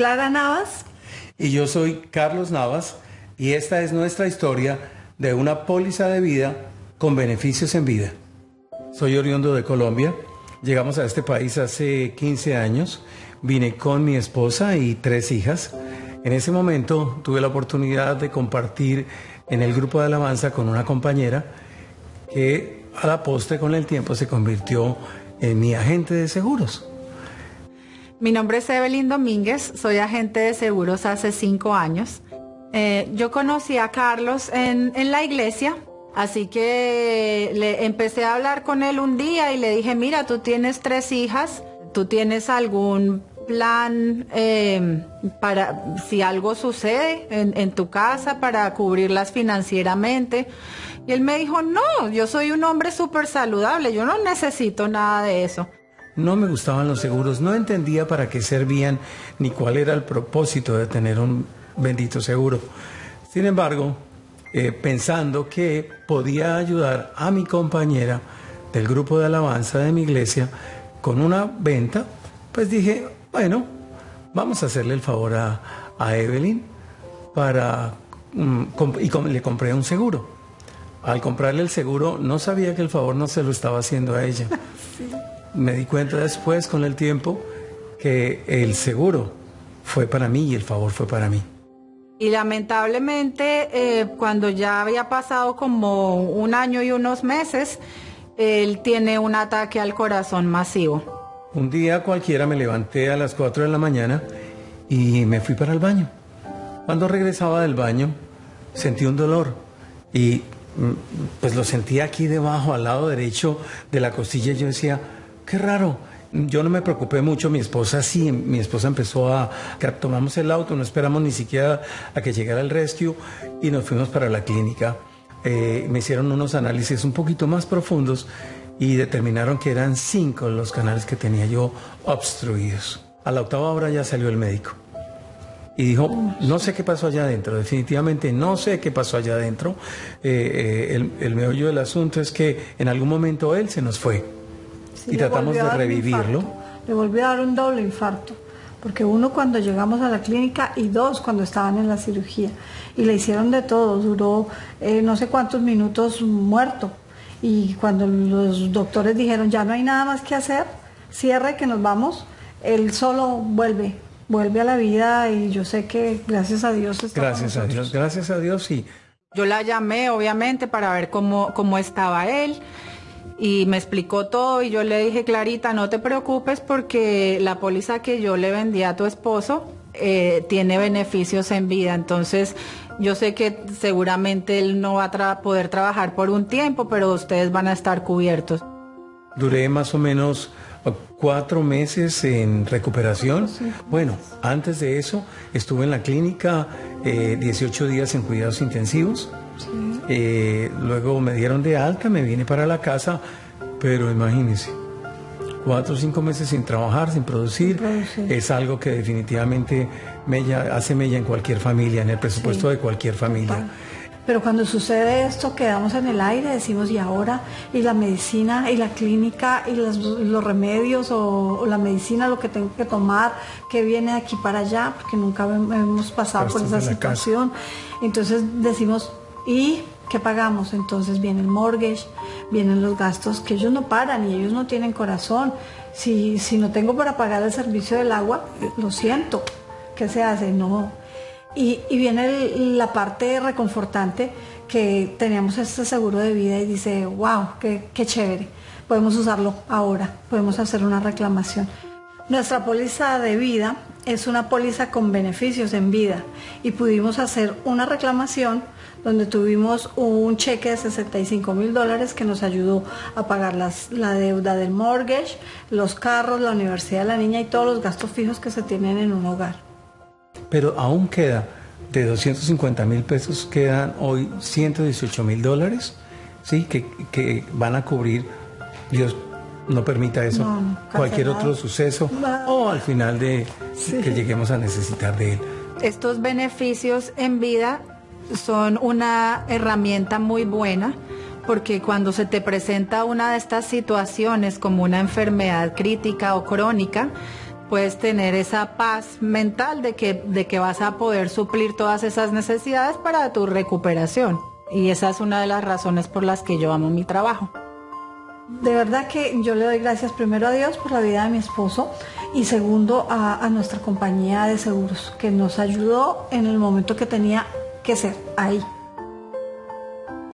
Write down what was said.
Clara Navas. Y yo soy Carlos Navas y esta es nuestra historia de una póliza de vida con beneficios en vida. Soy oriundo de Colombia. Llegamos a este país hace 15 años. Vine con mi esposa y tres hijas. En ese momento tuve la oportunidad de compartir en el grupo de alabanza con una compañera que a la postre con el tiempo se convirtió en mi agente de seguros. Mi nombre es Evelyn Domínguez, soy agente de seguros hace cinco años. Eh, yo conocí a Carlos en, en la iglesia, así que le empecé a hablar con él un día y le dije, mira, tú tienes tres hijas, tú tienes algún plan eh, para si algo sucede en, en, tu casa para cubrirlas financieramente. Y él me dijo, no, yo soy un hombre súper saludable, yo no necesito nada de eso. No me gustaban los seguros, no entendía para qué servían ni cuál era el propósito de tener un bendito seguro. Sin embargo, eh, pensando que podía ayudar a mi compañera del grupo de alabanza de mi iglesia con una venta, pues dije, bueno, vamos a hacerle el favor a, a Evelyn para, um, y le compré un seguro. Al comprarle el seguro no sabía que el favor no se lo estaba haciendo a ella. sí. Me di cuenta después con el tiempo que el seguro fue para mí y el favor fue para mí. Y lamentablemente, eh, cuando ya había pasado como un año y unos meses, él tiene un ataque al corazón masivo. Un día cualquiera me levanté a las 4 de la mañana y me fui para el baño. Cuando regresaba del baño, sentí un dolor y pues lo sentí aquí debajo, al lado derecho de la costilla. Y yo decía, qué raro. Yo no me preocupé mucho, mi esposa sí, mi esposa empezó a, tomamos el auto, no esperamos ni siquiera a que llegara el rescue y nos fuimos para la clínica. Eh, me hicieron unos análisis un poquito más profundos y determinaron que eran cinco los canales que tenía yo obstruidos. A la octava hora ya salió el médico y dijo, no sé qué pasó allá adentro, definitivamente no sé qué pasó allá adentro. Eh, eh, el, el meollo del asunto es que en algún momento él se nos fue Y tratamos de revivirlo. Le volvió a dar un doble infarto. Porque uno cuando llegamos a la clínica y dos cuando estaban en la cirugía. Y le hicieron de todo, duró eh, no sé cuántos minutos muerto. Y cuando los doctores dijeron ya no hay nada más que hacer, cierre que nos vamos, él solo vuelve, vuelve a la vida y yo sé que gracias a Dios está con Gracias a. Dios, gracias a Dios y Yo la llamé, obviamente, para ver cómo, cómo estaba él. Y me explicó todo y yo le dije, Clarita, no te preocupes porque la póliza que yo le vendí a tu esposo eh, tiene beneficios en vida. Entonces, yo sé que seguramente él no va a tra poder trabajar por un tiempo, pero ustedes van a estar cubiertos. duré más o menos eh, cuatro meses en recuperación. Bueno, antes de eso estuve en la clínica eh, 18 días en cuidados intensivos. Eh, luego me dieron de alta, me vine para la casa, pero imagínense, cuatro o cinco meses sin trabajar, sin producir, producir. es algo que definitivamente mella, hace mella en cualquier familia, en el presupuesto Sí. de cualquier familia. Pero cuando sucede esto, quedamos en el aire, decimos, ¿y ahora? ¿Y la medicina? ¿Y la clínica? ¿Y los, los remedios? O, o la medicina? ¿Lo que tengo que tomar? ¿Qué viene de aquí para allá? Porque nunca hem- hemos pasado por esa situación. Entonces decimos, ¿y qué pagamos? Entonces viene el mortgage, vienen los gastos que ellos no paran y ellos no tienen corazón. Si, si no tengo para pagar el servicio del agua, lo siento. ¿Qué se hace? No, y, y viene la parte reconfortante que teníamos este seguro de vida y dice, wow, qué, qué chévere, podemos usarlo ahora, podemos hacer una reclamación. Nuestra póliza de vida es una póliza con beneficios en vida y pudimos hacer una reclamación donde tuvimos un cheque de 65 mil dólares que nos ayudó a pagar las- la deuda del mortgage, los carros, la universidad de la niña y todos los gastos fijos que se tienen en un hogar. Pero aún queda, de 250 mil pesos, quedan hoy 118 mil dólares, ¿sí? Que, que van a cubrir, Dios no permita eso, No, no, cualquier otro suceso No. o al final de Sí. que lleguemos a necesitar de él. Estos beneficios en vida son una herramienta muy buena porque cuando se te presenta una de estas situaciones como una enfermedad crítica o crónica, puedes tener esa paz mental de que, de que vas a poder suplir todas esas necesidades para tu recuperación. Y esa es una de las razones por las que yo amo mi trabajo. De verdad que yo le doy gracias primero a Dios por la vida de mi esposo y segundo a, nuestra compañía de seguros que nos ayudó en el momento que tenía que ser ahí.